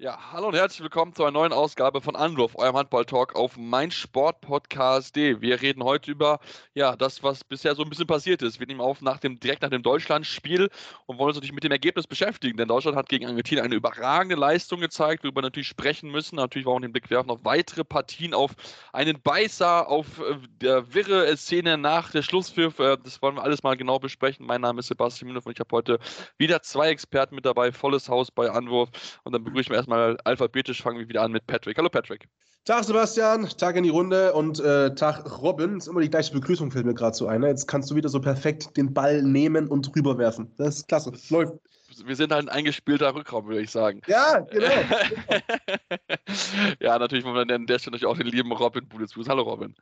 Ja, hallo und herzlich willkommen zu einer neuen Ausgabe von Anwurf, eurem Handball-Talk auf meinsportpodcast.de. Wir reden heute über ja, das, was bisher so ein bisschen passiert ist. Wir nehmen auf nach dem, direkt nach dem Deutschlandspiel und wollen uns natürlich mit dem Ergebnis beschäftigen, denn Deutschland hat gegen Argentinien eine überragende Leistung gezeigt, worüber wir natürlich sprechen müssen. Natürlich wollen wir den Blick werfen auf weitere Partien, auf einen Beißer, auf äh, der wirre Szene nach der Schlusspfiff. Äh, das wollen wir alles mal genau besprechen. Mein Name ist Sebastian Müller und ich habe heute wieder zwei Experten mit dabei, volles Haus bei Anwurf und dann begrüßen wir erstmal erstmal alphabetisch fangen wir wieder an mit Patrick. Hallo Patrick. Tag Sebastian, Tag in die Runde und äh, Tag Robin. Ist immer die gleiche Begrüßung, fällt mir gerade so ein. Ne? Jetzt kannst du wieder so perfekt den Ball nehmen und rüberwerfen. Das ist klasse. Läuft. Wir sind halt ein eingespielter Rückraum, würde ich sagen. Ja, genau. ja, natürlich wollen wir an der Stelle auch den lieben Robin Bulle zu. Hallo Robin.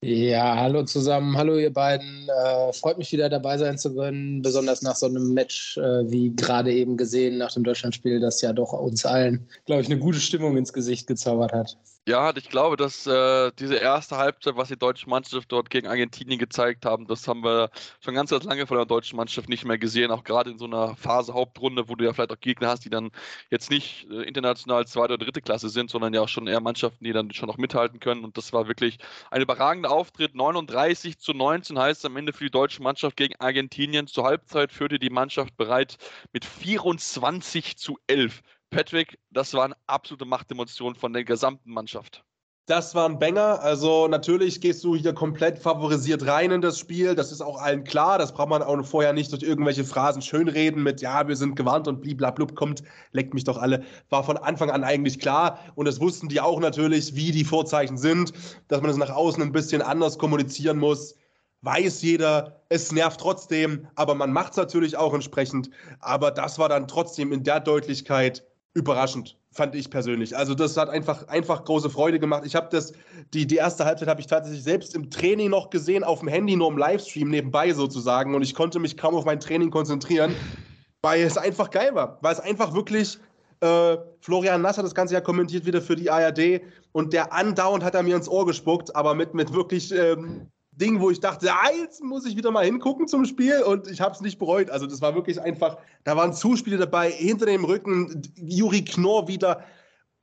Ja, hallo zusammen, hallo ihr beiden. Äh, freut mich wieder dabei sein zu können, besonders nach so einem Match, äh, wie gerade eben gesehen, nach dem Deutschlandspiel, das ja doch uns allen, glaube ich, eine gute Stimmung ins Gesicht gezaubert hat. Ja, ich glaube, dass äh, diese erste Halbzeit, was die deutsche Mannschaft dort gegen Argentinien gezeigt haben, das haben wir schon ganz, ganz lange von der deutschen Mannschaft nicht mehr gesehen. Auch gerade in so einer Phase Hauptrunde, wo du ja vielleicht auch Gegner hast, die dann jetzt nicht äh, international zweite oder dritte Klasse sind, sondern ja auch schon eher Mannschaften, die dann schon noch mithalten können. Und das war wirklich ein überragender Auftritt. 39 zu 19 heißt am Ende für die deutsche Mannschaft gegen Argentinien. Zur Halbzeit führte die Mannschaft bereit mit 24 zu 11 Patrick, das war eine absolute Machtdemonstration von der gesamten Mannschaft. Das war ein Banger. Also natürlich gehst du hier komplett favorisiert rein in das Spiel. Das ist auch allen klar. Das braucht man auch vorher nicht durch irgendwelche Phrasen schönreden mit, ja, wir sind gewarnt und bliblablub kommt, leckt mich doch alle. War von Anfang an eigentlich klar. Und das wussten die auch natürlich, wie die Vorzeichen sind, dass man das nach außen ein bisschen anders kommunizieren muss. Weiß jeder, es nervt trotzdem, aber man macht es natürlich auch entsprechend. Aber das war dann trotzdem in der Deutlichkeit überraschend, fand ich persönlich. Also das hat einfach, einfach große Freude gemacht. Ich habe das, die, die erste Halbzeit habe ich tatsächlich selbst im Training noch gesehen, auf dem Handy, nur im Livestream nebenbei sozusagen. Und ich konnte mich kaum auf mein Training konzentrieren, weil es einfach geil war. Weil es einfach wirklich, äh, Florian Nass hat das Ganze ja kommentiert wieder für die ARD und der andauernd hat er mir ins Ohr gespuckt, aber mit, mit wirklich ähm, Ding, wo ich dachte, ah, jetzt muss ich wieder mal hingucken zum Spiel und ich habe es nicht bereut. Also das war wirklich einfach, da waren Zuspiele dabei, hinter dem Rücken, Juri Knorr wieder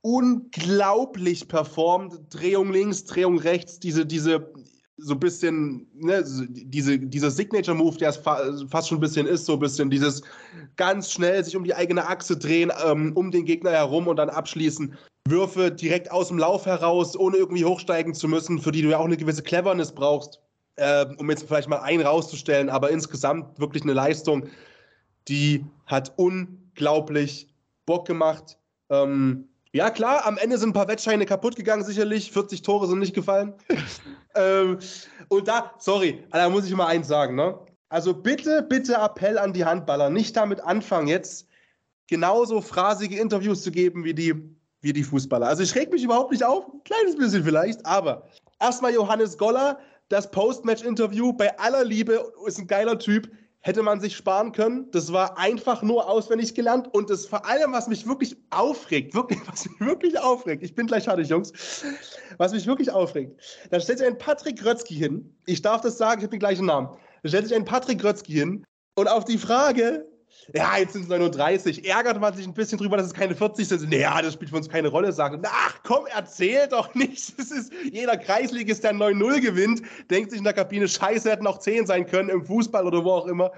unglaublich performt, Drehung links, Drehung rechts, diese, diese, so ein bisschen, ne, diese, dieser Signature-Move, der es fa fast schon ein bisschen ist, so ein bisschen dieses ganz schnell sich um die eigene Achse drehen, ähm, um den Gegner herum und dann abschließen. Würfe direkt aus dem Lauf heraus, ohne irgendwie hochsteigen zu müssen, für die du ja auch eine gewisse Cleverness brauchst äh, um jetzt vielleicht mal einen rauszustellen, aber insgesamt wirklich eine Leistung, die hat unglaublich Bock gemacht. Ähm, ja, klar, am Ende sind ein paar Wettscheine kaputt gegangen, sicherlich. 40 Tore sind nicht gefallen. ähm, und da, sorry, da muss ich mal eins sagen, ne? Also bitte, bitte Appell an die Handballer, nicht damit anfangen, jetzt genauso phrasige Interviews zu geben wie die, wie die Fußballer. Also ich reg mich überhaupt nicht auf, ein kleines bisschen vielleicht, aber erstmal Johannes Goller, das Post-Match-Interview bei aller Liebe ist ein geiler Typ. Hätte man sich sparen können. Das war einfach nur auswendig gelernt. Und das vor allem, was mich wirklich aufregt, wirklich, was mich wirklich aufregt, ich bin gleich fertig, Jungs, was mich wirklich aufregt, da stellt sich ein Patrick Grötzky hin. Ich darf das sagen, ich habe den gleichen Namen. Da stellt sich ein Patrick Grötzky hin. Und auf die Frage, ja, jetzt sind es 39. Ärgert man sich ein bisschen drüber, dass es keine 40 sind. Naja, das spielt für uns keine Rolle, sagen. Ach komm, erzähl doch nicht. Das ist, jeder Kreisligist, der 9-0 gewinnt, denkt sich in der Kabine, scheiße, hätten auch 10 sein können im Fußball oder wo auch immer.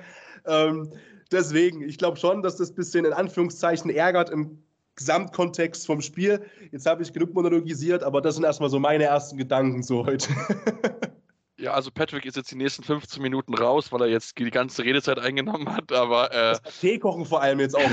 Ähm, deswegen, ich glaube schon, dass das ein bisschen in Anführungszeichen ärgert im Gesamtkontext vom Spiel. Jetzt habe ich genug monologisiert, aber das sind erstmal so meine ersten Gedanken so heute. Ja, also Patrick ist jetzt die nächsten 15 Minuten raus, weil er jetzt die ganze Redezeit eingenommen hat, aber. Äh, Tee kochen vor allem jetzt auch.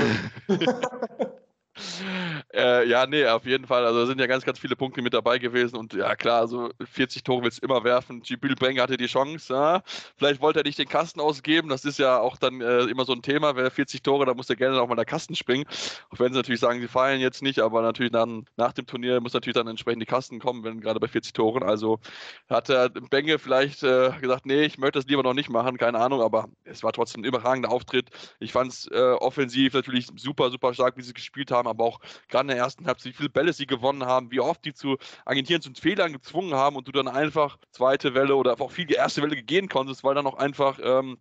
äh, ja, nee, auf jeden Fall. Also da sind ja ganz, ganz viele Punkte mit dabei gewesen und ja, klar, also 40 Tore willst du immer werfen. Jibril Breng hatte die Chance. Ja. Vielleicht wollte er nicht den Kasten ausgeben. Das ist ja auch dann äh, immer so ein Thema. Wer 40 Tore, da muss er gerne noch mal in der Kasten springen. Auch wenn sie natürlich sagen, sie feiern jetzt nicht, aber natürlich dann nach dem Turnier muss natürlich dann entsprechend die Kasten kommen, wenn gerade bei 40 Toren. Also hat der Benge vielleicht äh, gesagt, nee, ich möchte das lieber noch nicht machen, keine Ahnung, aber es war trotzdem ein überragender Auftritt. Ich fand es äh, offensiv natürlich super, super stark, wie sie gespielt haben haben, aber auch gerade in der ersten Halbzeit, wie viele Bälle sie gewonnen haben, wie oft die zu Argentinien zu Fehlern gezwungen haben und du dann einfach zweite Welle oder auch viel erste Welle gehen konntest, weil dann auch einfach ähm,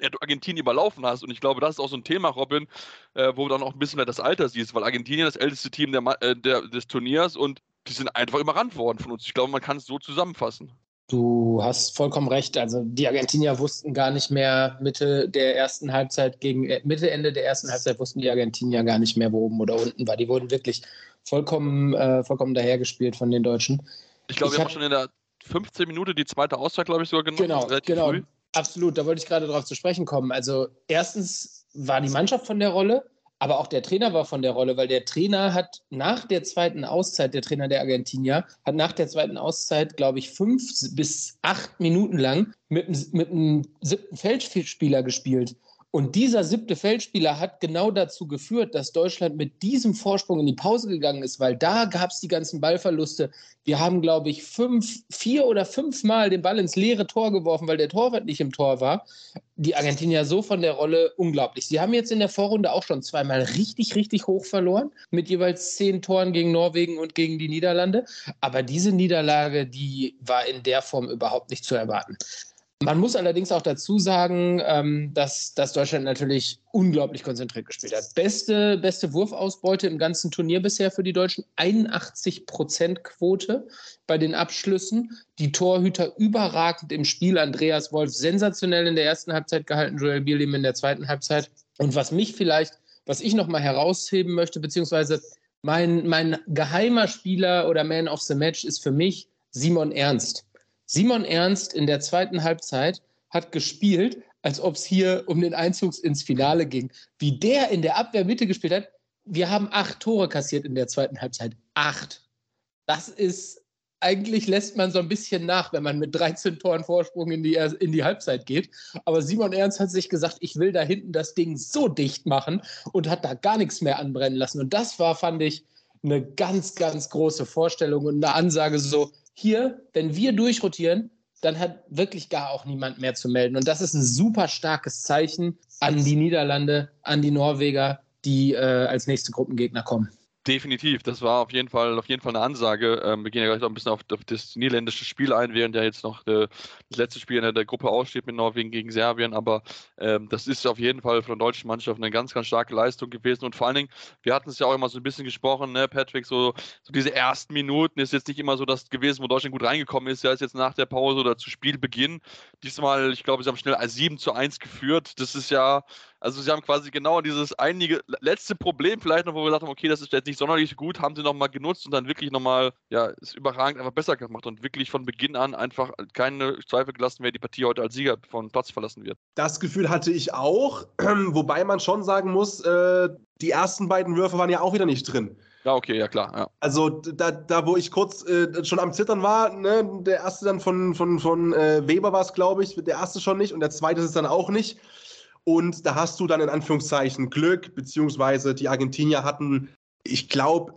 ja, du Argentinien überlaufen hast. Und ich glaube, das ist auch so ein Thema, Robin, äh, wo du dann auch ein bisschen mehr das Alter siehst, weil Argentinien das älteste Team der, äh, der, des Turniers und die sind einfach überrannt worden von uns. Ich glaube, man kann es so zusammenfassen. Du hast vollkommen recht. Also die Argentinier wussten gar nicht mehr Mitte der ersten Halbzeit gegen äh, Mitte Ende der ersten Halbzeit wussten die Argentinier gar nicht mehr, wo oben oder unten war. Die wurden wirklich vollkommen, äh, vollkommen dahergespielt von den Deutschen. Ich glaube, wir hab, haben schon in der 15 Minute die zweite Auszeit, glaube ich, sogar genommen. Genau, genau. Früh. Absolut, da wollte ich gerade darauf zu sprechen kommen. Also erstens war die Mannschaft von der Rolle. Aber auch der Trainer war von der Rolle, weil der Trainer hat nach der zweiten Auszeit, der Trainer der Argentinier, hat nach der zweiten Auszeit, glaube ich, fünf bis acht Minuten lang mit, mit einem siebten Feldspieler gespielt. Und dieser siebte Feldspieler hat genau dazu geführt, dass Deutschland mit diesem Vorsprung in die Pause gegangen ist, weil da gab es die ganzen Ballverluste. Wir haben, glaube ich, fünf, vier oder fünf Mal den Ball ins leere Tor geworfen, weil der Torwart nicht im Tor war. Die Argentinier so von der Rolle unglaublich. Sie haben jetzt in der Vorrunde auch schon zweimal richtig, richtig hoch verloren, mit jeweils zehn Toren gegen Norwegen und gegen die Niederlande. Aber diese Niederlage, die war in der Form überhaupt nicht zu erwarten. Man muss allerdings auch dazu sagen, ähm, dass, dass Deutschland natürlich unglaublich konzentriert gespielt hat. Beste, beste Wurfausbeute im ganzen Turnier bisher für die Deutschen. 81 Prozent Quote bei den Abschlüssen. Die Torhüter überragend im Spiel. Andreas Wolf sensationell in der ersten Halbzeit gehalten, Joel Bierlim in der zweiten Halbzeit. Und was mich vielleicht, was ich nochmal herausheben möchte, beziehungsweise mein, mein geheimer Spieler oder Man of the Match ist für mich Simon Ernst. Simon Ernst in der zweiten Halbzeit hat gespielt, als ob es hier um den Einzug ins Finale ging. Wie der in der Abwehrmitte gespielt hat, wir haben acht Tore kassiert in der zweiten Halbzeit. Acht. Das ist, eigentlich lässt man so ein bisschen nach, wenn man mit 13 Toren Vorsprung in die, in die Halbzeit geht. Aber Simon Ernst hat sich gesagt, ich will da hinten das Ding so dicht machen und hat da gar nichts mehr anbrennen lassen. Und das war, fand ich, eine ganz, ganz große Vorstellung und eine Ansage so, hier, wenn wir durchrotieren, dann hat wirklich gar auch niemand mehr zu melden. Und das ist ein super starkes Zeichen an die Niederlande, an die Norweger, die äh, als nächste Gruppengegner kommen. Definitiv, das war auf jeden Fall, auf jeden Fall eine Ansage. Ähm, wir gehen ja gleich noch ein bisschen auf, auf das niederländische Spiel ein, während ja jetzt noch äh, das letzte Spiel in der, der, Gruppe aussteht mit Norwegen gegen Serbien. Aber ähm, das ist auf jeden Fall von der deutschen Mannschaft eine ganz, ganz starke Leistung gewesen. Und vor allen Dingen, wir hatten es ja auch immer so ein bisschen gesprochen, ne, Patrick, so, so diese ersten Minuten ist jetzt nicht immer so das gewesen, wo Deutschland gut reingekommen ist. Ja, ist jetzt nach der Pause oder zu Spielbeginn. Diesmal, ich glaube, sie haben schnell 7 zu 1 geführt. Das ist ja also sie haben quasi genau dieses einige letzte Problem vielleicht noch, wo wir gesagt haben, okay, das ist jetzt nicht sonderlich gut, haben sie nochmal genutzt und dann wirklich nochmal, ja, ist überragend einfach besser gemacht und wirklich von Beginn an einfach keine Zweifel gelassen, wer die Partie heute als Sieger von Platz verlassen wird. Das Gefühl hatte ich auch, wobei man schon sagen muss, äh, die ersten beiden Würfe waren ja auch wieder nicht drin. Ja, okay, ja klar. Ja. Also da, da, wo ich kurz äh, schon am Zittern war, ne, der erste dann von, von, von äh, Weber war es, glaube ich, der erste schon nicht und der zweite ist es dann auch nicht. Und da hast du dann in Anführungszeichen Glück, beziehungsweise die Argentinier hatten, ich glaube,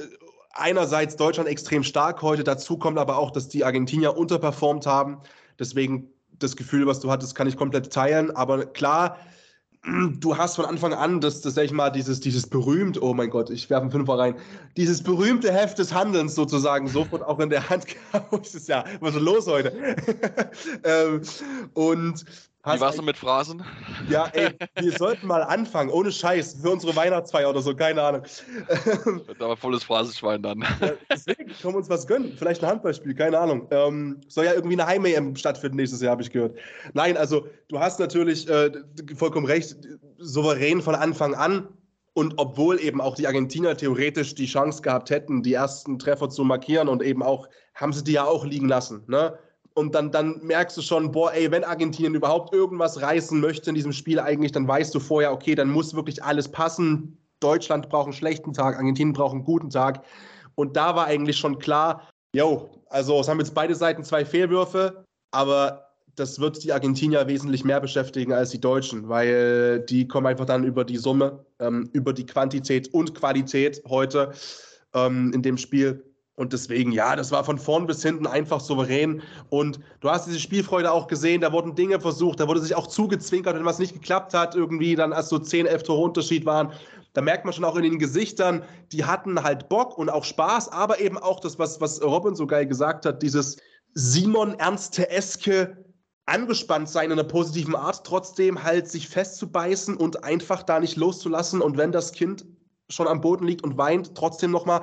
einerseits Deutschland extrem stark heute, dazu kommt aber auch, dass die Argentinier unterperformt haben. Deswegen das Gefühl, was du hattest, kann ich komplett teilen. Aber klar, du hast von Anfang an, das, das sag ich mal, dieses, dieses berühmt, oh mein Gott, ich werfe einen Fünfer rein, dieses berühmte Heft des Handelns sozusagen sofort auch in der Hand gehabt. Ja, was ist los heute? ähm, und wie warst du mit Phrasen? Ja, ey, wir sollten mal anfangen, ohne Scheiß, für unsere Weihnachtsfeier oder so, keine Ahnung. Wird aber volles Phrasenschwein dann. Ja, deswegen können wir uns was gönnen. Vielleicht ein Handballspiel, keine Ahnung. Ähm, soll ja irgendwie eine Heim-EM stattfinden nächstes Jahr, habe ich gehört. Nein, also du hast natürlich äh, vollkommen recht, souverän von Anfang an. Und obwohl eben auch die Argentinier theoretisch die Chance gehabt hätten, die ersten Treffer zu markieren und eben auch, haben sie die ja auch liegen lassen. Ne? Und dann, dann merkst du schon, boah, ey, wenn Argentinien überhaupt irgendwas reißen möchte in diesem Spiel eigentlich, dann weißt du vorher, okay, dann muss wirklich alles passen. Deutschland braucht einen schlechten Tag, Argentinien braucht einen guten Tag. Und da war eigentlich schon klar, yo, also es haben jetzt beide Seiten zwei Fehlwürfe, aber das wird die Argentinier wesentlich mehr beschäftigen als die Deutschen, weil die kommen einfach dann über die Summe, ähm, über die Quantität und Qualität heute ähm, in dem Spiel. Und deswegen, ja, das war von vorn bis hinten einfach souverän. Und du hast diese Spielfreude auch gesehen, da wurden Dinge versucht, da wurde sich auch zugezwinkert, wenn was nicht geklappt hat, irgendwie dann als so 10, 11 Tore Unterschied waren. Da merkt man schon auch in den Gesichtern, die hatten halt Bock und auch Spaß, aber eben auch das, was, was Robin so geil gesagt hat, dieses Simon Ernste-eske angespannt sein in einer positiven Art, trotzdem halt sich festzubeißen und einfach da nicht loszulassen. Und wenn das Kind schon am Boden liegt und weint, trotzdem nochmal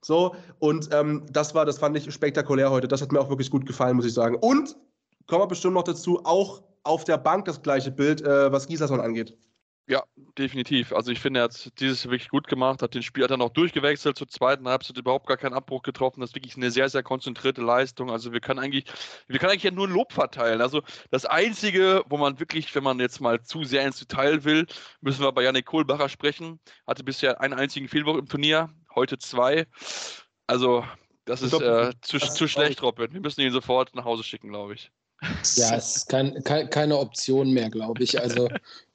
so. Und ähm, das war, das fand ich spektakulär heute. Das hat mir auch wirklich gut gefallen, muss ich sagen. Und kommen wir bestimmt noch dazu, auch auf der Bank das gleiche Bild, äh, was Gislason angeht. Ja, definitiv. Also ich finde, er hat dieses wirklich gut gemacht, hat den Spiel hat dann auch durchgewechselt zur zweiten Halbzeit, überhaupt gar keinen Abbruch getroffen. Das ist wirklich eine sehr, sehr konzentrierte Leistung. Also wir können eigentlich, wir können eigentlich ja nur Lob verteilen. Also das Einzige, wo man wirklich, wenn man jetzt mal zu sehr ins Detail will, müssen wir bei Janik Kohlbacher sprechen. Hatte bisher einen einzigen Fehlwurf im Turnier, heute zwei. Also das ist äh, zu, zu schlecht, Robin. Wir müssen ihn sofort nach Hause schicken, glaube ich. Ja, es ist kein, kein, keine Option mehr, glaube ich. Also,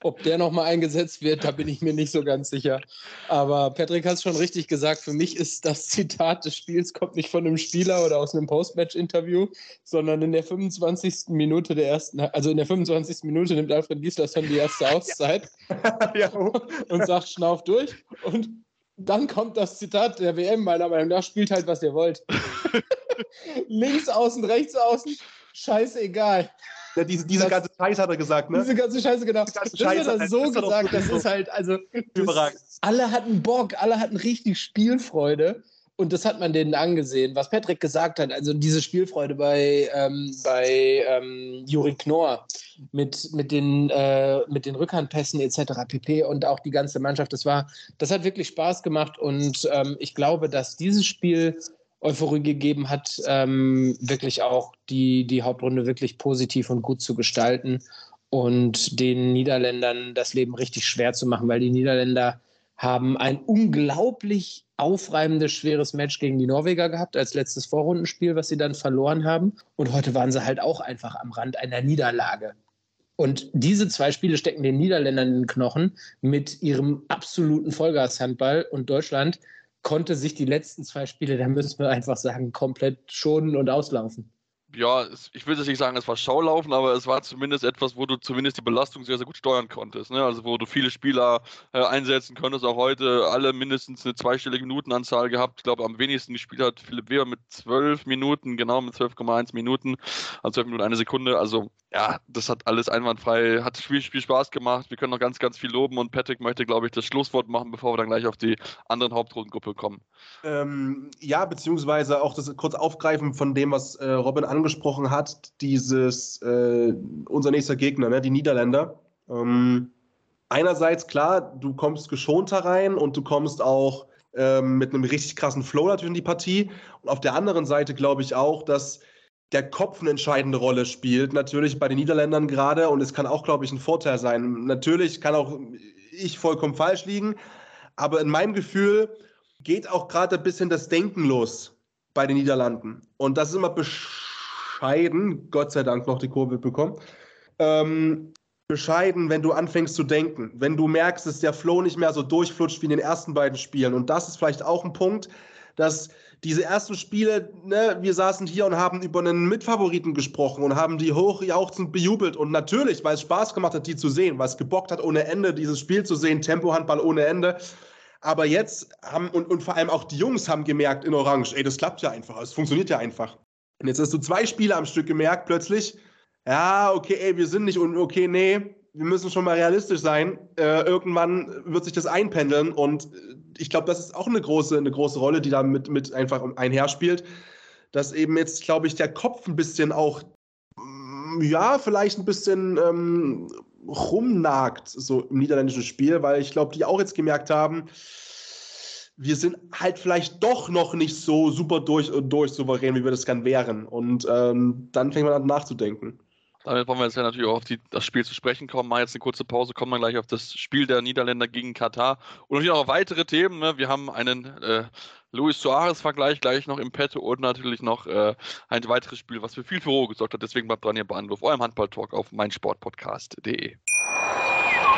ob der nochmal eingesetzt wird, da bin ich mir nicht so ganz sicher. Aber Patrick hat es schon richtig gesagt. Für mich ist das Zitat des Spiels kommt nicht von einem Spieler oder aus einem Postmatch-Interview, sondern in der 25. Minute der ersten, also in der 25. Minute nimmt Alfred Gislason die erste Auszeit ja. und sagt, schnauf durch. Und dann kommt das Zitat der WM, meiner Meinung nach, spielt halt, was ihr wollt. Links außen, rechts außen, scheißegal. Ja, diese, diese das, ganze Scheiße hat er gesagt, ne? Diese ganze Scheiße, genau. Diese ganze Scheiße, das hat er so das gesagt, das ist halt, also. Überragend. Alle hatten Bock, alle hatten richtig Spielfreude. Und das hat man denen angesehen, was Patrick gesagt hat. Also diese Spielfreude bei, ähm, bei ähm, Juri Knorr mit, mit, den, äh, mit den Rückhandpässen etc. pp. und auch die ganze Mannschaft. Das war, das hat wirklich Spaß gemacht. Und ähm, ich glaube, dass dieses Spiel Euphorie gegeben hat, ähm, wirklich auch die, die Hauptrunde wirklich positiv und gut zu gestalten und den Niederländern das Leben richtig schwer zu machen, weil die Niederländer haben ein unglaublich aufreibendes, schweres Match gegen die Norweger gehabt als letztes Vorrundenspiel, was sie dann verloren haben. Und heute waren sie halt auch einfach am Rand einer Niederlage. Und diese zwei Spiele stecken den Niederländern in den Knochen mit ihrem absoluten Vollgashandball und Deutschland konnte sich die letzten zwei Spiele, da müssen wir einfach sagen, komplett schonen und auslaufen ja, ich will jetzt nicht sagen, es war Schaulaufen, aber es war zumindest etwas, wo du zumindest die Belastung sehr, sehr gut steuern konntest. Ne? Also wo du viele Spieler äh, einsetzen konntest, auch heute alle mindestens eine zweistellige Minutenanzahl gehabt. Ich glaube, am wenigsten gespielt hat Philipp Weber mit zwölf Minuten, genau mit 12,1 Minuten, also zwölf Minuten eine Sekunde. Also ja, das hat alles einwandfrei, hat viel, viel Spaß gemacht. Wir können noch ganz, ganz viel loben und Patrick möchte, glaube ich, das Schlusswort machen, bevor wir dann gleich auf die anderen Hauptrundengruppe kommen. Ähm, ja, beziehungsweise auch das kurz aufgreifen von dem, was äh, Robin angesprochen angesprochen hat, dieses, äh, unser nächster Gegner, ne, die Niederländer. Ähm, einerseits, klar, du kommst geschonter rein und du kommst auch ähm, mit einem richtig krassen Flow natürlich in die Partie. Und auf der anderen Seite glaube ich auch, dass der Kopf eine entscheidende Rolle spielt, natürlich bei den Niederländern gerade. Und es kann auch, glaube ich, ein Vorteil sein. Natürlich kann auch ich vollkommen falsch liegen, aber in meinem Gefühl geht auch gerade ein bisschen das Denken los bei den Niederlanden. Und das ist immer besch bescheiden, Gott sei Dank noch die Kurve bekommen. Ähm, bescheiden, wenn du anfängst zu denken, wenn du merkst, dass der Flow nicht mehr so durchflutscht wie in den ersten beiden Spielen. Und das ist vielleicht auch ein Punkt, dass diese ersten Spiele, ne, wir saßen hier und haben über einen Mitfavoriten gesprochen und haben die hochjauchzend bejubelt. Und natürlich, weil es Spaß gemacht hat, die zu sehen, weil es gebockt hat ohne Ende, dieses Spiel zu sehen, Tempohandball ohne Ende. Aber jetzt haben, und, und vor allem auch die Jungs haben gemerkt in Orange, ey, das klappt ja einfach, es funktioniert ja einfach. Und jetzt hast du zwei Spiele am Stück gemerkt, plötzlich, ja, okay, ey, wir sind nicht und okay, nee, wir müssen schon mal realistisch sein. Äh, irgendwann wird sich das einpendeln und äh, ich glaube, das ist auch eine große, eine große Rolle, die da mit, mit einfach einherspielt, dass eben jetzt, glaube ich, der Kopf ein bisschen auch, mm, ja, vielleicht ein bisschen ähm, rumnagt, so im niederländischen Spiel, weil ich glaube, die auch jetzt gemerkt haben, wir sind halt vielleicht doch noch nicht so super durch und durch souverän, wie wir das gern wären. Und ähm, dann fängt man an nachzudenken. Damit wollen wir jetzt ja natürlich auch auf die, das Spiel zu sprechen kommen. Mal jetzt eine kurze Pause, kommen wir gleich auf das Spiel der Niederländer gegen Katar. Und natürlich auch weitere Themen. Ne? Wir haben einen äh, Luis Suarez-Vergleich gleich noch im Petto und natürlich noch äh, ein weiteres Spiel, was für viel Furore gesorgt hat. Deswegen bleibt dran hier bei Anruf, eurem Handball-Talk auf meinsportpodcast.de.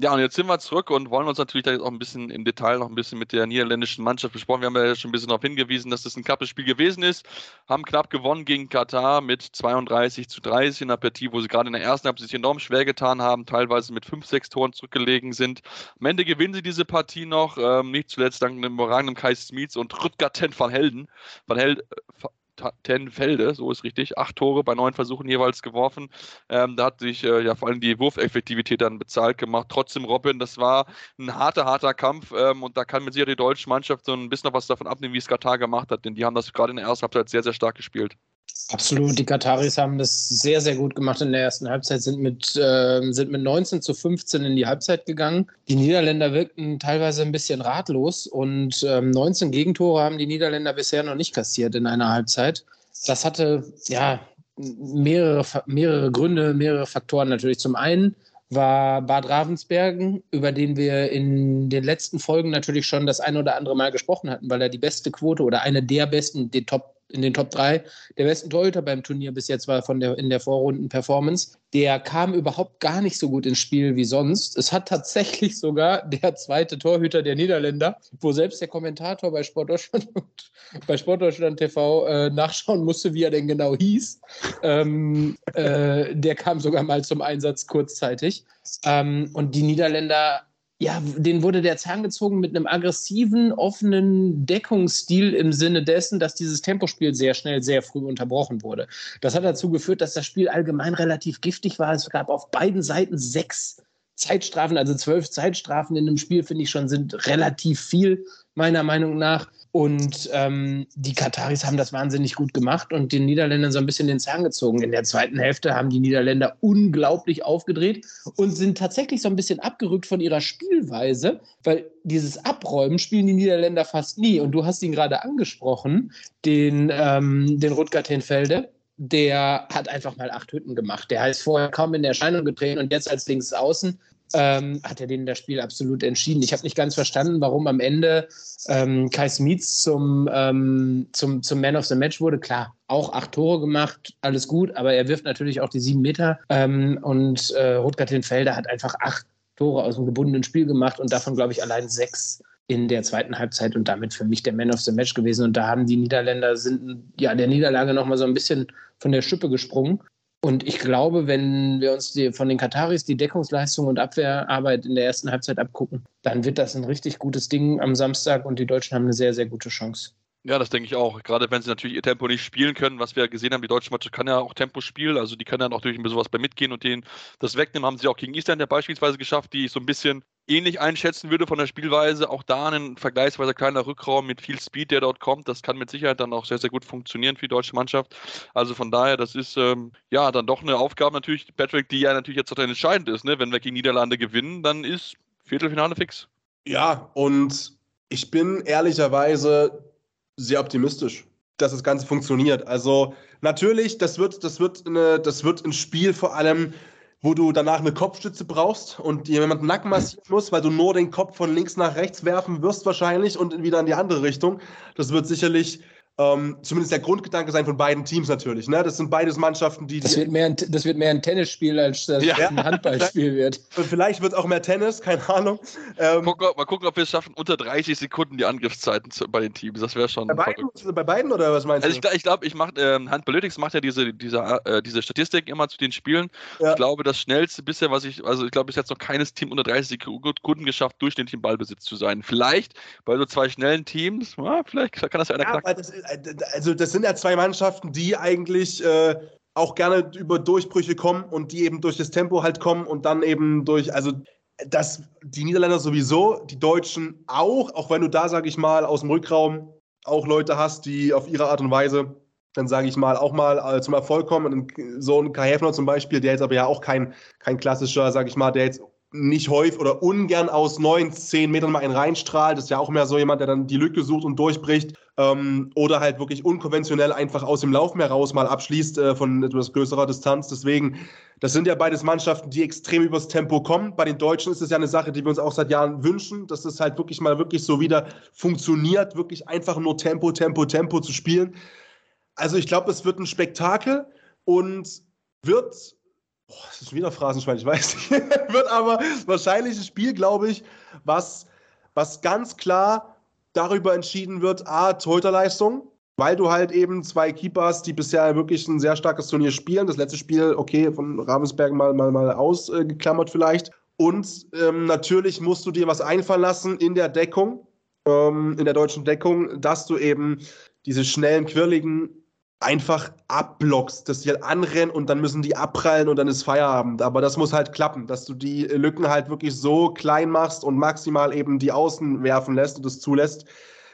Ja, und jetzt sind wir zurück und wollen uns natürlich da jetzt auch ein bisschen im Detail noch ein bisschen mit der niederländischen Mannschaft besprochen. Wir haben ja schon ein bisschen darauf hingewiesen, dass das ein knappes Spiel gewesen ist. Haben knapp gewonnen gegen Katar mit 32 zu 30 in einer Partie, wo sie gerade in der ersten Halbzeit sich enorm schwer getan haben, teilweise mit 5, 6 Toren zurückgelegen sind. Am Ende gewinnen sie diese Partie noch, ähm, nicht zuletzt dank einem überragenden Kai Smits und Rüdger Ten van Helden. Van Held, äh, Tenfelde, so ist richtig, acht Tore bei neun Versuchen jeweils geworfen. Ähm, da hat sich äh, ja vor allem die Wurfeffektivität dann bezahlt gemacht. Trotzdem, Robin, das war ein harter, harter Kampf ähm, und da kann mit sicher die deutsche Mannschaft so ein bisschen noch was davon abnehmen, wie es Katar gemacht hat, denn die haben das gerade in der ersten Halbzeit sehr, sehr stark gespielt. Absolut, die Kataris haben das sehr, sehr gut gemacht in der ersten Halbzeit, sind mit, äh, sind mit 19 zu 15 in die Halbzeit gegangen. Die Niederländer wirkten teilweise ein bisschen ratlos und ähm, 19 Gegentore haben die Niederländer bisher noch nicht kassiert in einer Halbzeit. Das hatte ja mehrere, mehrere Gründe, mehrere Faktoren natürlich. Zum einen war Bad Ravensbergen, über den wir in den letzten Folgen natürlich schon das ein oder andere Mal gesprochen hatten, weil er die beste Quote oder eine der besten, die Top in den Top 3 der besten Torhüter beim Turnier bis jetzt war von der, in der Vorrunden-Performance. Der kam überhaupt gar nicht so gut ins Spiel wie sonst. Es hat tatsächlich sogar der zweite Torhüter der Niederländer, wo selbst der Kommentator bei Sportdeutschland bei Sportdeutschland TV äh, nachschauen musste, wie er denn genau hieß. Ähm, äh, der kam sogar mal zum Einsatz kurzzeitig. Ähm, und die Niederländer ja, den wurde der Zahn gezogen mit einem aggressiven, offenen Deckungsstil im Sinne dessen, dass dieses Tempospiel sehr schnell, sehr früh unterbrochen wurde. Das hat dazu geführt, dass das Spiel allgemein relativ giftig war. Es gab auf beiden Seiten sechs Zeitstrafen, also zwölf Zeitstrafen in einem Spiel, finde ich schon, sind relativ viel, meiner Meinung nach. Und ähm, die Kataris haben das wahnsinnig gut gemacht und den Niederländern so ein bisschen den Zahn gezogen. In der zweiten Hälfte haben die Niederländer unglaublich aufgedreht und sind tatsächlich so ein bisschen abgerückt von ihrer Spielweise, weil dieses Abräumen spielen die Niederländer fast nie. Und du hast ihn gerade angesprochen, den, ähm, den Rutger Tenfelde der hat einfach mal acht Hütten gemacht. Der heißt vorher kaum in Erscheinung getreten und jetzt als Linksaußen ähm, hat er den das Spiel absolut entschieden. Ich habe nicht ganz verstanden, warum am Ende ähm, Kai Smits zum, ähm, zum, zum Man of the Match wurde. Klar, auch acht Tore gemacht, alles gut, aber er wirft natürlich auch die sieben Meter. Ähm, und äh, Rutger Felder hat einfach acht Tore aus dem gebundenen Spiel gemacht und davon, glaube ich, allein sechs in der zweiten Halbzeit und damit für mich der Man of the Match gewesen. Und da haben die Niederländer sind ja der Niederlage nochmal so ein bisschen von der Schippe gesprungen. Und ich glaube, wenn wir uns die, von den Kataris die Deckungsleistung und Abwehrarbeit in der ersten Halbzeit abgucken, dann wird das ein richtig gutes Ding am Samstag und die Deutschen haben eine sehr, sehr gute Chance. Ja, das denke ich auch. Gerade wenn sie natürlich ihr Tempo nicht spielen können, was wir gesehen haben, die deutsche Mannschaft kann ja auch Tempo spielen, also die können dann auch durch ein bisschen was bei mitgehen und denen das wegnehmen, haben sie auch gegen Island ja beispielsweise geschafft, die so ein bisschen ähnlich einschätzen würde von der Spielweise. Auch da ein vergleichsweise kleiner Rückraum mit viel Speed, der dort kommt. Das kann mit Sicherheit dann auch sehr, sehr gut funktionieren für die deutsche Mannschaft. Also von daher, das ist ähm, ja dann doch eine Aufgabe natürlich, Patrick, die ja natürlich jetzt total entscheidend ist. Ne? Wenn wir gegen Niederlande gewinnen, dann ist Viertelfinale fix. Ja, und ich bin ehrlicherweise sehr optimistisch, dass das Ganze funktioniert. Also natürlich, das wird, das wird, eine, das wird ein Spiel vor allem wo du danach eine Kopfstütze brauchst und dir jemand Nacken massieren muss, weil du nur den Kopf von links nach rechts werfen wirst wahrscheinlich und wieder in die andere Richtung. Das wird sicherlich ähm, zumindest der Grundgedanke sein von beiden Teams natürlich. Ne? Das sind beides Mannschaften, die. Das wird mehr ein, das wird mehr ein Tennisspiel, als das ja. ein Handballspiel wird. Und vielleicht wird auch mehr Tennis, keine Ahnung. Ähm, gucken, mal gucken, ob wir es schaffen, unter 30 Sekunden die Angriffszeiten zu, bei den Teams. Das wäre schon. Bei beiden, bei beiden, oder was meinst also du? Also ich glaube, ich, glaub, ich mache, ähm, Handballytics macht ja diese, diese, äh, diese Statistik immer zu den Spielen. Ja. Ich glaube, das schnellste bisher, was ich, also ich glaube, bis jetzt noch keines Team unter 30 Sekunden geschafft, durchschnittlich im Ballbesitz zu sein. Vielleicht bei so zwei schnellen Teams, ja, vielleicht kann das ja einer ja, knacken. Also das sind ja zwei Mannschaften, die eigentlich äh, auch gerne über Durchbrüche kommen und die eben durch das Tempo halt kommen und dann eben durch, also das, die Niederländer sowieso, die Deutschen auch, auch wenn du da, sag ich mal, aus dem Rückraum auch Leute hast, die auf ihre Art und Weise dann sage ich mal, auch mal äh, zum Erfolg kommen. So ein Kai Hefner zum Beispiel, der jetzt aber ja auch kein, kein klassischer, sage ich mal, der jetzt nicht häufig oder ungern aus neun, zehn Metern mal einen reinstrahlt. Das ist ja auch mehr so jemand, der dann die Lücke sucht und durchbricht. Ähm, oder halt wirklich unkonventionell einfach aus dem Lauf mehr raus mal abschließt äh, von etwas größerer Distanz. Deswegen, das sind ja beides Mannschaften, die extrem übers Tempo kommen. Bei den Deutschen ist es ja eine Sache, die wir uns auch seit Jahren wünschen, dass es halt wirklich mal wirklich so wieder funktioniert, wirklich einfach nur Tempo, Tempo, Tempo zu spielen. Also ich glaube, es wird ein Spektakel und wird Boah, das ist wieder Phrasenschwein, ich weiß nicht. Wird aber wahrscheinlich ein Spiel, glaube ich, was, was ganz klar darüber entschieden wird, A, Torhüterleistung, weil du halt eben zwei Keepers, die bisher wirklich ein sehr starkes Turnier spielen. Das letzte Spiel, okay, von Ravensberg mal, mal, mal ausgeklammert vielleicht. Und ähm, natürlich musst du dir was einfallen lassen in der Deckung, ähm, in der deutschen Deckung, dass du eben diese schnellen, quirligen einfach abblockst, dass die halt anrennen und dann müssen die abprallen und dann ist Feierabend. Aber das muss halt klappen, dass du die Lücken halt wirklich so klein machst und maximal eben die Außen werfen lässt und das zulässt.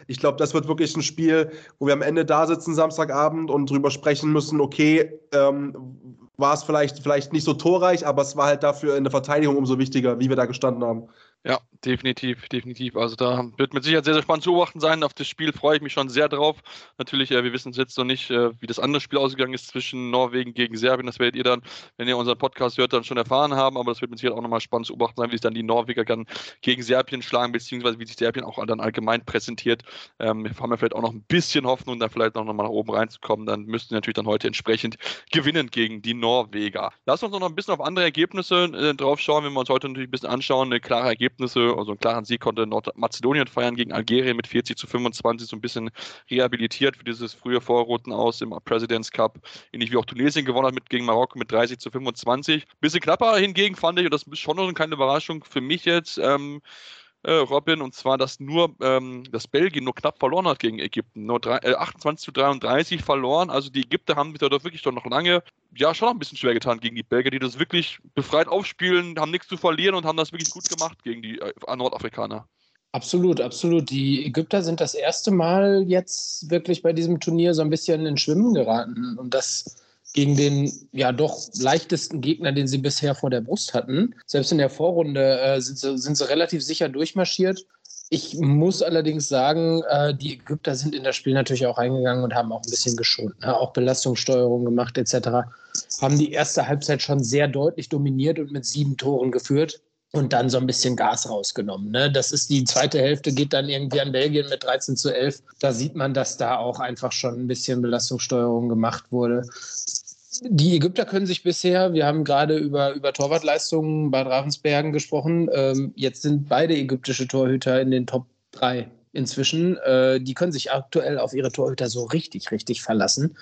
Ich glaube, das wird wirklich ein Spiel, wo wir am Ende da sitzen Samstagabend und drüber sprechen müssen, okay, ähm, war es vielleicht, vielleicht nicht so torreich, aber es war halt dafür in der Verteidigung umso wichtiger, wie wir da gestanden haben. Ja, definitiv, definitiv. Also da wird mit Sicherheit sehr, sehr spannend zu beobachten sein. Auf das Spiel freue ich mich schon sehr drauf. Natürlich, äh, wir wissen jetzt noch nicht, äh, wie das andere Spiel ausgegangen ist zwischen Norwegen gegen Serbien. Das werdet ihr dann, wenn ihr unseren Podcast hört, dann schon erfahren haben. Aber das wird mit Sicherheit auch nochmal spannend zu beobachten sein, wie sich dann die Norweger dann gegen Serbien schlagen, beziehungsweise wie sich Serbien auch dann allgemein präsentiert. Ähm, wir haben ja vielleicht auch noch ein bisschen Hoffnung, da vielleicht noch mal nach oben reinzukommen. Dann müssten wir natürlich dann heute entsprechend gewinnen gegen die Norweger. Lass uns noch ein bisschen auf andere Ergebnisse äh, drauf schauen, wenn wir uns heute natürlich ein bisschen anschauen. Eine klare Ergebnisse Ergebnisse. Also einen klaren Sieg konnte Nordmazedonien feiern gegen Algerien mit 40 zu 25, so ein bisschen rehabilitiert für dieses frühe Vorrunden aus im Presidents Cup. Ähnlich wie auch Tunesien gewonnen hat mit, gegen Marokko mit 30 zu 25. Bisschen knapper hingegen fand ich, und das ist schon noch keine Überraschung für mich jetzt, ähm, äh, Robin, und zwar, dass nur ähm, das Belgien nur knapp verloren hat gegen Ägypten. Nur drei, äh, 28 zu 33 verloren. Also die Ägypter haben sich da doch wirklich doch noch lange, ja, schon noch ein bisschen schwer getan gegen die Belgier, die das wirklich befreit aufspielen, haben nichts zu verlieren und haben das wirklich gut gemacht gegen die äh, Nordafrikaner. Absolut, absolut. Die Ägypter sind das erste Mal jetzt wirklich bei diesem Turnier so ein bisschen in Schwimmen geraten. Und das gegen den ja doch leichtesten Gegner, den sie bisher vor der Brust hatten. Selbst in der Vorrunde äh, sind, sie, sind sie relativ sicher durchmarschiert. Ich muss allerdings sagen, äh, die Ägypter sind in das Spiel natürlich auch reingegangen und haben auch ein bisschen geschont, ne? auch Belastungssteuerung gemacht etc. Haben die erste Halbzeit schon sehr deutlich dominiert und mit sieben Toren geführt und dann so ein bisschen Gas rausgenommen. Ne? Das ist die zweite Hälfte, geht dann irgendwie an Belgien mit 13 zu 11. Da sieht man, dass da auch einfach schon ein bisschen Belastungssteuerung gemacht wurde. Die Ägypter können sich bisher, wir haben gerade über, über Torwartleistungen bei Ravensbergen gesprochen, ähm, jetzt sind beide ägyptische Torhüter in den Top 3 inzwischen. Äh, die können sich aktuell auf ihre Torhüter so richtig, richtig verlassen.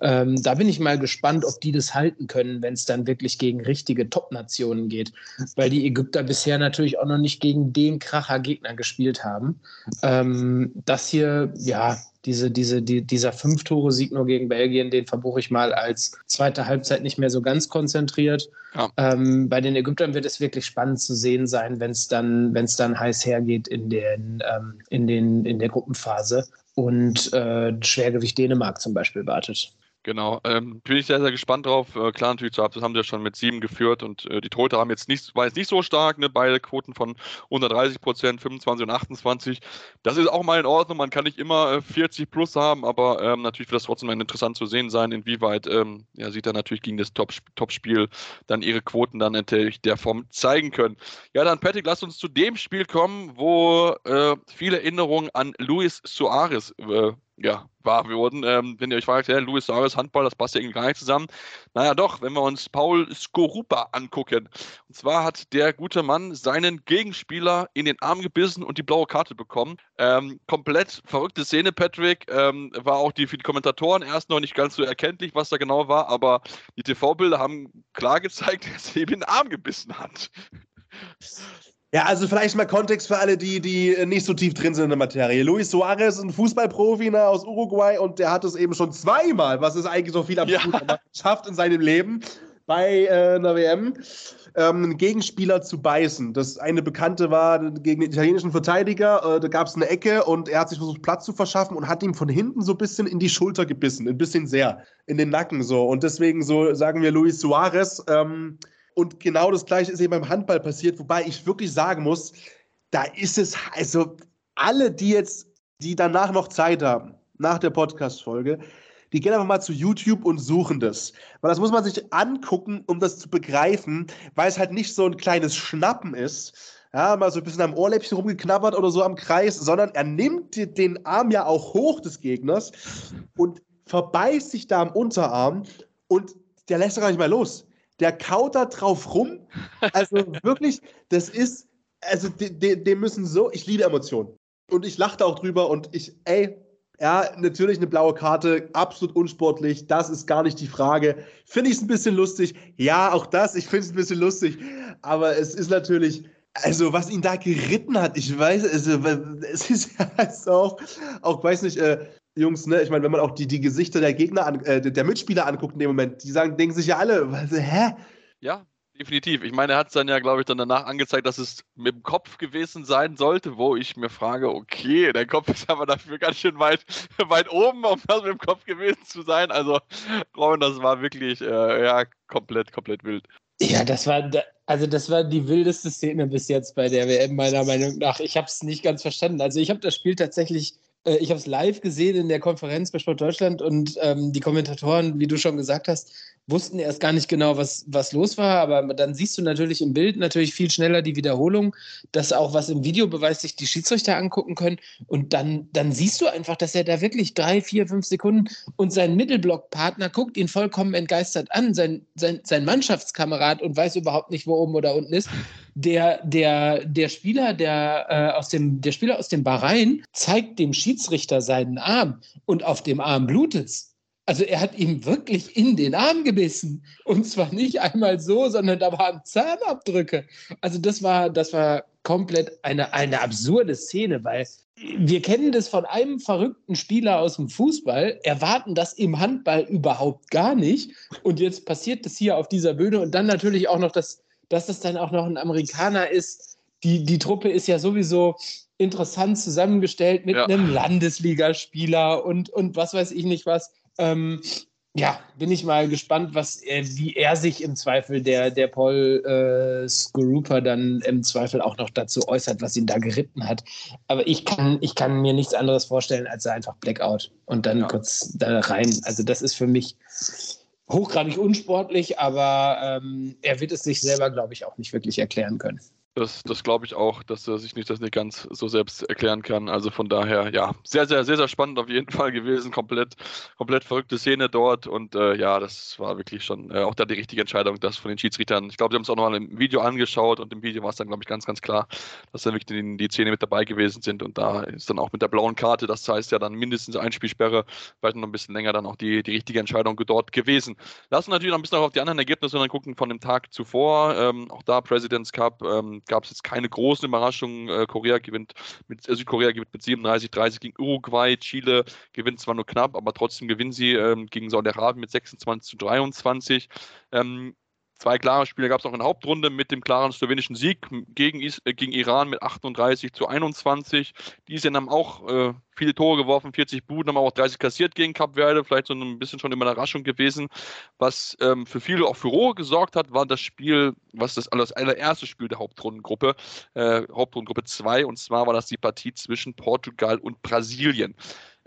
Ähm, da bin ich mal gespannt, ob die das halten können, wenn es dann wirklich gegen richtige Top-Nationen geht. Weil die Ägypter bisher natürlich auch noch nicht gegen den Kracher-Gegner gespielt haben. Ähm, das hier, ja, diese, diese, die, dieser Fünf-Tore-Sieg nur gegen Belgien, den verbuche ich mal als zweite Halbzeit nicht mehr so ganz konzentriert. Ja. Ähm, bei den Ägyptern wird es wirklich spannend zu sehen sein, wenn es dann, dann heiß hergeht in, den, ähm, in, den, in der Gruppenphase und äh, Schwergewicht Dänemark zum Beispiel wartet. Genau, ähm, bin ich sehr, sehr gespannt drauf. Äh, klar, natürlich zu das haben sie ja schon mit sieben geführt und äh, die Tote haben jetzt nicht, war jetzt nicht so stark, ne? Beide Quoten von unter 30 Prozent, 25 und 28. Das ist auch mal in Ordnung. Man kann nicht immer äh, 40 plus haben, aber ähm, natürlich wird das trotzdem interessant zu sehen sein, inwieweit ähm, ja, sie dann natürlich gegen das Top-Spiel dann ihre Quoten dann natürlich der Form zeigen können. Ja, dann Patrick, lass uns zu dem Spiel kommen, wo äh, viele Erinnerungen an Luis Suarez äh, ja, wahr wurden. Ähm, wenn ihr euch fragt, ja, Luis Suarez Handball, das passt ja irgendwie gar nicht zusammen. Naja, doch, wenn wir uns Paul Skorupa angucken. Und zwar hat der gute Mann seinen Gegenspieler in den Arm gebissen und die blaue Karte bekommen. Ähm, komplett verrückte Szene, Patrick. Ähm, war auch die, für die Kommentatoren erst noch nicht ganz so erkenntlich, was da genau war, aber die TV-Bilder haben klar gezeigt, dass er ihm den Arm gebissen hat. Ja, also vielleicht mal Kontext für alle, die, die nicht so tief drin sind in der Materie. Luis Suarez ist ein Fußballprofi ne, aus Uruguay und der hat es eben schon zweimal, was ist eigentlich so viel am ja. geschafft in seinem Leben bei äh, einer WM, ähm, einen Gegenspieler zu beißen. Das eine Bekannte war gegen den italienischen Verteidiger, äh, da gab es eine Ecke und er hat sich versucht, Platz zu verschaffen und hat ihm von hinten so ein bisschen in die Schulter gebissen, ein bisschen sehr, in den Nacken so. Und deswegen so sagen wir Luis Suarez, ähm, und genau das Gleiche ist eben beim Handball passiert, wobei ich wirklich sagen muss, da ist es, also alle, die jetzt, die danach noch Zeit haben, nach der Podcast-Folge, die gehen einfach mal zu YouTube und suchen das. Weil das muss man sich angucken, um das zu begreifen, weil es halt nicht so ein kleines Schnappen ist, ja, mal so ein bisschen am Ohrläppchen rumgeknabbert oder so am Kreis, sondern er nimmt den Arm ja auch hoch des Gegners und verbeißt sich da am Unterarm und der lässt doch gar nicht mehr los der kaut da drauf rum. Also wirklich, das ist, also dem müssen so, ich liebe Emotionen. Und ich lachte auch drüber und ich, ey, ja, natürlich eine blaue Karte, absolut unsportlich, das ist gar nicht die Frage. Finde ich es ein bisschen lustig? Ja, auch das, ich finde es ein bisschen lustig. Aber es ist natürlich, also was ihn da geritten hat, ich weiß, also, es ist also auch, auch weiß nicht, äh, Jungs, ne, ich meine, wenn man auch die, die Gesichter der Gegner, an, äh, der Mitspieler anguckt in dem Moment, die sagen, denken sich ja alle, was, hä? Ja, definitiv. Ich meine, er hat es dann ja, glaube ich, dann danach angezeigt, dass es mit dem Kopf gewesen sein sollte, wo ich mir frage, okay, der Kopf ist aber dafür ganz schön weit, weit oben, um das mit dem Kopf gewesen zu sein. Also, Ron, das war wirklich, äh, ja, komplett, komplett wild. Ja, das war, also das war die wildeste Szene bis jetzt bei der WM, meiner Meinung nach. Ich habe es nicht ganz verstanden. Also ich habe das Spiel tatsächlich äh, ich habe es live gesehen in der Konferenz bei Sport Deutschland und ähm, die Kommentatoren, wie du schon gesagt hast, wussten erst gar nicht genau, was, was los war, aber dann siehst du natürlich im Bild natürlich viel schneller die Wiederholung, dass auch was im Videobeweis sich die Schiedsrichter angucken können und dann, dann siehst du einfach, dass er da wirklich drei, vier, fünf Sekunden und sein Mittelblockpartner guckt ihn vollkommen entgeistert an, sein, sein, sein Mannschaftskamerad und weiß überhaupt nicht, wo oben oder unten ist. Der, der, der Spieler, der, äh, aus dem, der Spieler aus dem Bahrain zeigt dem Schiedsrichter seinen Arm und auf dem Arm blutet es. Also er hat ihm wirklich in den Arm gebissen. Und zwar nicht einmal so, sondern da waren Zahnabdrücke. Also das war, das war komplett eine, eine absurde Szene, weil wir kennen das von einem verrückten Spieler aus dem Fußball, erwarten das im Handball überhaupt gar nicht. Und jetzt passiert das hier auf dieser Bühne und dann natürlich auch noch, dass, dass es dann auch noch ein Amerikaner ist. Die, die Truppe ist ja sowieso interessant zusammengestellt mit ja. einem Landesligaspieler und, und was weiß ich nicht was. Ähm, ja, bin ich mal gespannt, was er, wie er sich im Zweifel, der, der Paul äh, Skorupa, dann im Zweifel auch noch dazu äußert, was ihn da geritten hat. Aber ich kann, ich kann mir nichts anderes vorstellen, als einfach Blackout und dann ja. kurz da rein. Also, das ist für mich hochgradig unsportlich, aber ähm, er wird es sich selber, glaube ich, auch nicht wirklich erklären können. Das, das glaube ich auch, dass er sich nicht das nicht ganz so selbst erklären kann. Also von daher, ja, sehr, sehr, sehr, sehr spannend auf jeden Fall gewesen. Komplett, komplett verrückte Szene dort. Und äh, ja, das war wirklich schon äh, auch da die richtige Entscheidung, das von den Schiedsrichtern. Ich glaube, sie haben es auch noch mal im Video angeschaut und im Video war es dann, glaube ich, ganz, ganz klar, dass da wirklich die, die Szene mit dabei gewesen sind. Und da ist dann auch mit der blauen Karte, das heißt ja dann mindestens ein Spielsperre, vielleicht noch ein bisschen länger, dann auch die, die richtige Entscheidung dort gewesen. Lassen natürlich noch ein bisschen auf die anderen Ergebnisse und dann gucken von dem Tag zuvor. Ähm, auch da President's Cup. Ähm, gab es jetzt keine großen Überraschungen. Äh, Korea gewinnt mit, äh, Südkorea gewinnt mit 37, 30 gegen Uruguay. Chile gewinnt zwar nur knapp, aber trotzdem gewinnen sie ähm, gegen Saudi-Arabien mit 26 zu 23. Ähm, Zwei klare Spiele gab es auch in der Hauptrunde mit dem klaren slowenischen Sieg gegen, Is äh, gegen Iran mit 38 zu 21. Die sind haben auch äh, viele Tore geworfen, 40 Buden, haben auch 30 kassiert gegen Cap Verde. Vielleicht so ein bisschen schon immer eine Überraschung gewesen. Was ähm, für viele auch für Ruhe gesorgt hat, war das Spiel, was das, das allererste Spiel der Hauptrundengruppe, äh, Hauptrundengruppe 2. Und zwar war das die Partie zwischen Portugal und Brasilien.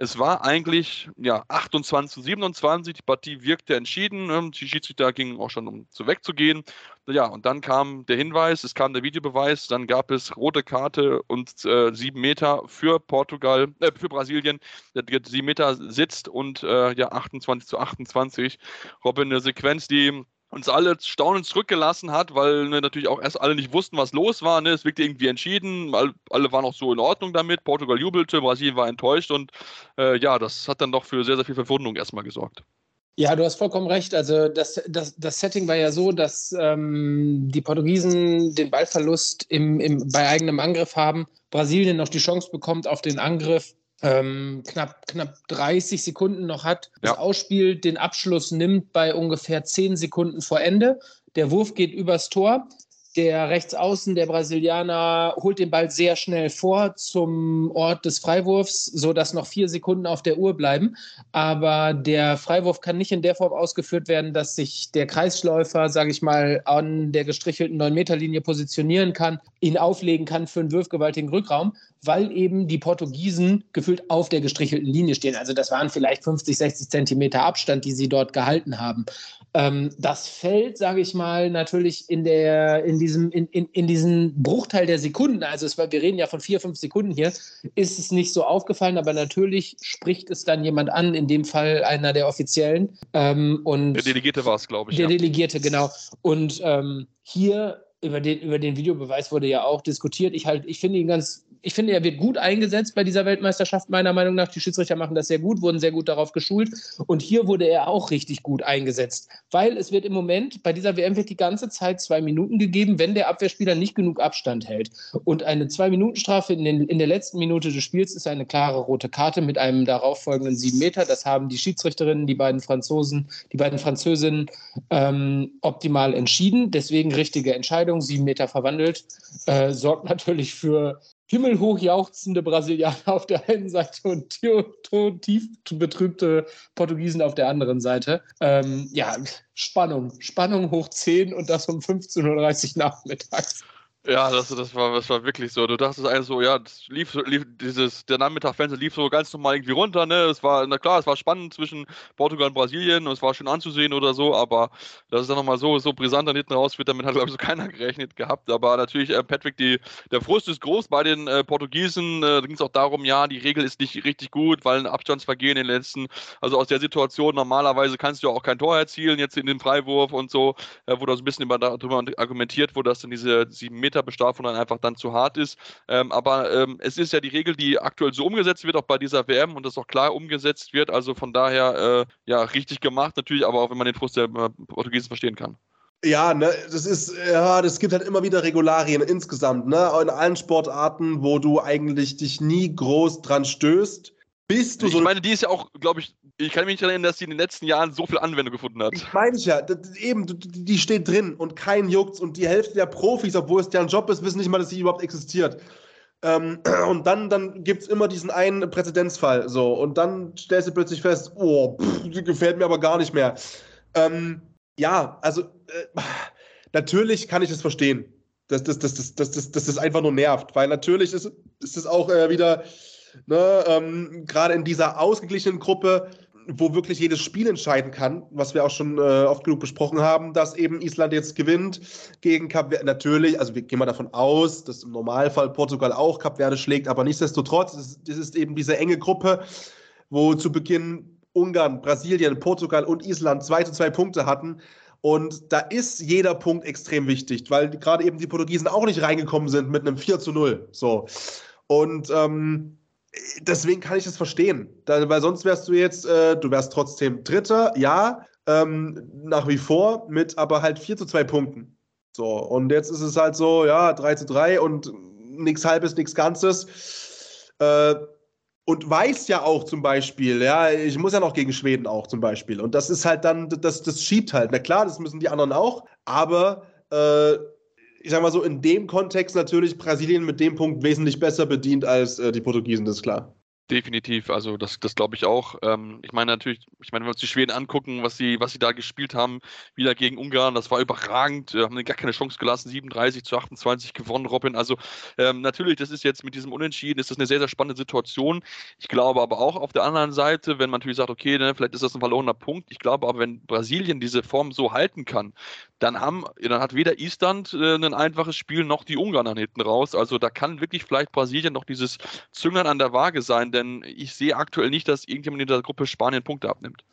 Es war eigentlich ja, 28 zu 27. Die Partie wirkte entschieden. Ne? Die Schiedsrichter gingen auch schon, um zu wegzugehen. ja, und dann kam der Hinweis, es kam der Videobeweis, dann gab es rote Karte und äh, sieben Meter für Portugal, äh, für Brasilien. Der, sieben Meter sitzt und äh, ja, 28 zu 28. Robin, eine Sequenz, die uns alle staunend zurückgelassen hat, weil ne, natürlich auch erst alle nicht wussten, was los war. Ne? Es wirkte irgendwie entschieden, all, alle waren auch so in Ordnung damit. Portugal jubelte, Brasilien war enttäuscht und äh, ja, das hat dann doch für sehr, sehr viel Verwundung erstmal gesorgt. Ja, du hast vollkommen recht. Also das, das, das Setting war ja so, dass ähm, die Portugiesen den Ballverlust im, im, bei eigenem Angriff haben. Brasilien noch die Chance bekommt auf den Angriff ähm, knapp, knapp 30 Sekunden noch hat, ja. das Ausspiel den Abschluss nimmt bei ungefähr 10 Sekunden vor Ende. Der Wurf geht übers Tor. Der Rechtsaußen, der Brasilianer, holt den Ball sehr schnell vor zum Ort des Freiwurfs, sodass noch vier Sekunden auf der Uhr bleiben. Aber der Freiwurf kann nicht in der Form ausgeführt werden, dass sich der Kreisläufer, sage ich mal, an der gestrichelten 9-Meter-Linie positionieren kann, ihn auflegen kann für einen würfgewaltigen Rückraum, weil eben die Portugiesen gefühlt auf der gestrichelten Linie stehen. Also das waren vielleicht 50, 60 Zentimeter Abstand, die sie dort gehalten haben. Ähm, das fällt, sage ich mal, natürlich in, der, in, diesem, in, in, in diesen Bruchteil der Sekunden, also es, wir reden ja von vier, fünf Sekunden hier, ist es nicht so aufgefallen, aber natürlich spricht es dann jemand an, in dem Fall einer der Offiziellen. Ähm, und der Delegierte war es, glaube ich. Der ja. Delegierte, genau. Und ähm, hier über den, über den Videobeweis wurde ja auch diskutiert. Ich, halt, ich finde ihn ganz ich finde, er wird gut eingesetzt bei dieser Weltmeisterschaft, meiner Meinung nach. Die Schiedsrichter machen das sehr gut, wurden sehr gut darauf geschult. Und hier wurde er auch richtig gut eingesetzt. Weil es wird im Moment, bei dieser WM wird die ganze Zeit zwei Minuten gegeben, wenn der Abwehrspieler nicht genug Abstand hält. Und eine Zwei-Minuten-Strafe in, in, der letzten Minute des Spiels ist eine klare rote Karte mit einem darauffolgenden sieben Meter. Das haben die Schiedsrichterinnen, die beiden Franzosen, die beiden Französinnen ähm, optimal entschieden. Deswegen richtige Entscheidung, sieben Meter verwandelt. Äh, sorgt natürlich für himmelhoch jauchzende Brasilianer auf der einen Seite und tief betrübte Portugiesen auf der anderen Seite. Ähm, ja, Spannung. Spannung hoch 10 und das um 15.30 Uhr nachmittags. Ja, das, das, war, das war wirklich so. Du dachtest eigentlich so, ja, das lief, lief dieses, der Nachmittag-Fenster lief so ganz normal irgendwie runter, ne? Es war, na klar, es war spannend zwischen Portugal und Brasilien und es war schön anzusehen oder so, aber dass es dann nochmal so, so brisant dann hinten raus wird, damit hat, glaube ich, so keiner gerechnet gehabt. Aber natürlich, äh, Patrick, die, der Frust ist groß bei den äh, Portugiesen. Äh, da ging es auch darum, ja, die Regel ist nicht richtig gut, weil ein Abstandsvergehen in den letzten, also aus der Situation, normalerweise kannst du auch kein Tor erzielen, jetzt in den Freiwurf und so, wo da so ein bisschen darüber argumentiert wurde, dass dann diese sieben Meter Meterbestrafung dann einfach dann zu hart ist. Ähm, aber ähm, es ist ja die Regel, die aktuell so umgesetzt wird, auch bei dieser WM und das auch klar umgesetzt wird. Also von daher, äh, ja, richtig gemacht natürlich, aber auch wenn man den Frust der äh, Portugiesen verstehen kann. Ja, ne, das ist, ja, das gibt halt immer wieder Regularien insgesamt, ne, in allen Sportarten, wo du eigentlich dich nie groß dran stößt. Bist du ich so meine, die ist ja auch, glaube ich, ich kann mich nicht erinnern, dass sie in den letzten Jahren so viel Anwendung gefunden hat. Ich meine ja, das, eben, die steht drin und kein juckt's und die Hälfte der Profis, obwohl es deren Job ist, wissen nicht mal, dass sie überhaupt existiert. Ähm, und dann, dann gibt es immer diesen einen Präzedenzfall, so, und dann stellst du plötzlich fest, oh, pff, die gefällt mir aber gar nicht mehr. Ähm, ja, also, äh, natürlich kann ich das verstehen, dass das, das, das, das, das, das, das einfach nur nervt, weil natürlich ist, ist es auch äh, wieder Ne, ähm, Gerade in dieser ausgeglichenen Gruppe, wo wirklich jedes Spiel entscheiden kann, was wir auch schon äh, oft genug besprochen haben, dass eben Island jetzt gewinnt gegen Kap Verde. Natürlich, also wir gehen mal davon aus, dass im Normalfall Portugal auch Kap Verde schlägt, aber nichtsdestotrotz, ist, das ist eben diese enge Gruppe, wo zu Beginn Ungarn, Brasilien, Portugal und Island zwei zu zwei Punkte hatten. Und da ist jeder Punkt extrem wichtig, weil gerade eben die Portugiesen auch nicht reingekommen sind mit einem 4 zu 0. So. Und ähm, deswegen kann ich das verstehen. Da, weil sonst wärst du jetzt, äh, du wärst trotzdem Dritter, ja, ähm, nach wie vor, mit aber halt 4 zu 2 Punkten. So, und jetzt ist es halt so, ja, 3 zu 3 und nichts Halbes, nichts Ganzes. Äh, und weiß ja auch zum Beispiel, ja, ich muss ja noch gegen Schweden auch zum Beispiel. Und das ist halt dann, das, das schiebt halt. Na klar, das müssen die anderen auch, aber äh, ich sag mal so, in dem Kontext natürlich Brasilien mit dem Punkt wesentlich besser bedient als äh, die Portugiesen, das ist klar. Definitiv, also das, das glaube ich auch. Ähm, ich meine natürlich, ich meine, wenn wir uns die Schweden angucken, was sie, was sie da gespielt haben, wieder gegen Ungarn, das war überragend, Wir haben gar keine Chance gelassen, 37 zu 28 gewonnen, Robin. Also ähm, natürlich, das ist jetzt mit diesem Unentschieden, ist das eine sehr, sehr spannende Situation. Ich glaube aber auch auf der anderen Seite, wenn man natürlich sagt, okay, ne, vielleicht ist das ein verlorener Punkt, ich glaube aber, wenn Brasilien diese Form so halten kann, dann haben, dann hat weder Island äh, ein einfaches Spiel noch die Ungarn dann hinten raus. Also da kann wirklich vielleicht Brasilien noch dieses Züngern an der Waage sein, denn ich sehe aktuell nicht, dass irgendjemand in der Gruppe Spanien Punkte abnimmt.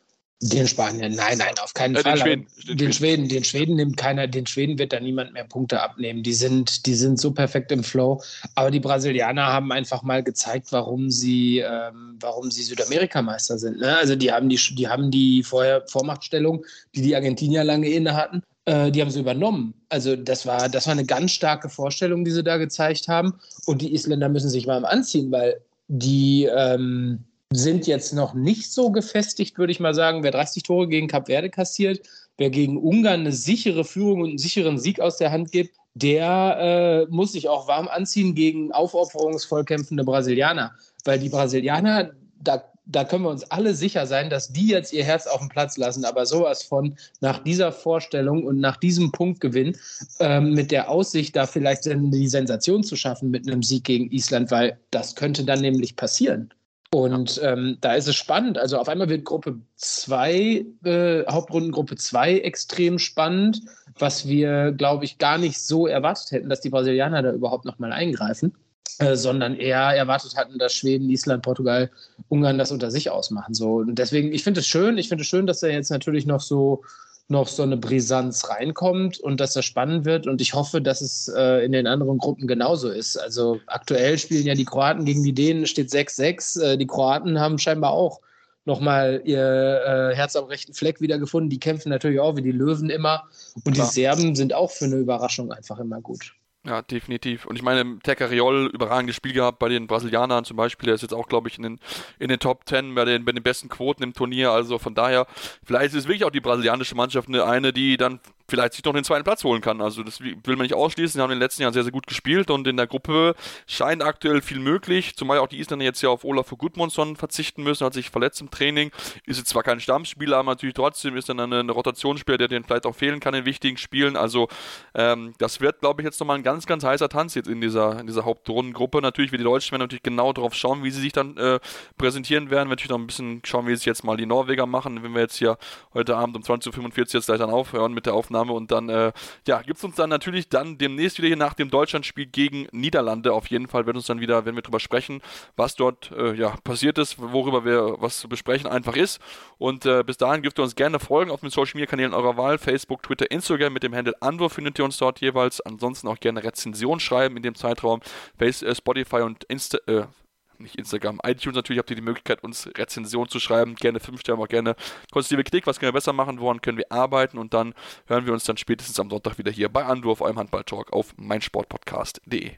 Den Spanien, nein, nein, auf keinen äh, Fall. Den Schweden, den, den Schweden, den Schweden nimmt keiner, den Schweden wird da niemand mehr Punkte abnehmen. Die sind, die sind so perfekt im Flow. Aber die Brasilianer haben einfach mal gezeigt, warum sie, ähm, warum sie Südamerikameister sind. Ne? Also die haben die, die haben die vorher Vormachtstellung, die die Argentinier lange inne hatten, äh, die haben sie übernommen. Also das war, das war eine ganz starke Vorstellung, die sie da gezeigt haben. Und die Isländer müssen sich mal anziehen, weil die ähm, sind jetzt noch nicht so gefestigt, würde ich mal sagen. Wer 30 Tore gegen Kap Verde kassiert, wer gegen Ungarn eine sichere Führung und einen sicheren Sieg aus der Hand gibt, der äh, muss sich auch warm anziehen gegen aufopferungsvoll kämpfende Brasilianer. Weil die Brasilianer, da, da können wir uns alle sicher sein, dass die jetzt ihr Herz auf den Platz lassen. Aber sowas von nach dieser Vorstellung und nach diesem Punktgewinn ähm, mit der Aussicht, da vielleicht die Sensation zu schaffen mit einem Sieg gegen Island, weil das könnte dann nämlich passieren. Und ähm, da ist es spannend. Also auf einmal wird Gruppe 2, äh, Hauptrundengruppe 2 extrem spannend, was wir, glaube ich, gar nicht so erwartet hätten, dass die Brasilianer da überhaupt nochmal eingreifen, äh, sondern eher erwartet hatten, dass Schweden, Island, Portugal, Ungarn das unter sich ausmachen. So. Und deswegen, ich finde es schön, ich finde es schön, dass da jetzt natürlich noch so noch so eine Brisanz reinkommt und dass das spannend wird. Und ich hoffe, dass es äh, in den anderen Gruppen genauso ist. Also aktuell spielen ja die Kroaten gegen die Dänen, steht 6-6. Äh, die Kroaten haben scheinbar auch nochmal ihr äh, Herz am rechten Fleck wiedergefunden. Die kämpfen natürlich auch wie die Löwen immer. Und Klar. die Serben sind auch für eine Überraschung einfach immer gut. Ja, definitiv. Und ich meine, Tecariol, überragendes Spiel gehabt bei den Brasilianern zum Beispiel. Der ist jetzt auch, glaube ich, in den, in den Top Ten bei den, bei den besten Quoten im Turnier. Also von daher, vielleicht ist wirklich auch die brasilianische Mannschaft eine, eine die dann vielleicht sich noch den zweiten Platz holen kann. Also das will man nicht ausschließen. Sie haben in den letzten Jahren sehr, sehr gut gespielt und in der Gruppe scheint aktuell viel möglich. Zumal auch die Isländer jetzt ja auf Olaf Gudmundsson verzichten müssen, hat sich verletzt im Training. Ist jetzt zwar kein Stammspieler, aber natürlich trotzdem ist dann eine Rotationsspieler, der den vielleicht auch fehlen kann in wichtigen Spielen. Also ähm, das wird, glaube ich, jetzt nochmal ein ganz, ganz heißer Tanz jetzt in dieser, in dieser Hauptrundengruppe. Natürlich, wie die Deutschen werden natürlich genau darauf schauen, wie sie sich dann äh, präsentieren werden. Wir natürlich noch ein bisschen schauen, wie sich jetzt mal die Norweger machen, wenn wir jetzt hier heute Abend um 20.45 Uhr jetzt gleich dann aufhören mit der Aufnahme Aufnahme und dann, äh, ja, gibt es uns dann natürlich dann demnächst wieder hier nach dem Deutschlandspiel gegen Niederlande. Auf jeden Fall wird uns dann wieder, wenn wir drüber sprechen, was dort äh, ja, passiert ist, worüber wir was zu besprechen einfach ist. Und äh, bis dahin dürft ihr uns gerne folgen auf den Social Media Kanälen eurer Wahl, Facebook, Twitter, Instagram mit dem Handle Anwurf findet ihr uns dort jeweils. Ansonsten auch gerne Rezension schreiben in dem Zeitraum. Face, äh, Spotify und Insta, äh, nicht Instagram, iTunes natürlich habt ihr die Möglichkeit, uns Rezensionen zu schreiben. Gerne 5 Sterne, auch gerne konstruktive Kritik. Was können wir besser machen? Woran können wir arbeiten? Und dann hören wir uns dann spätestens am Sonntag wieder hier bei Anwurf, eurem Handball-Talk auf meinsportpodcast.de.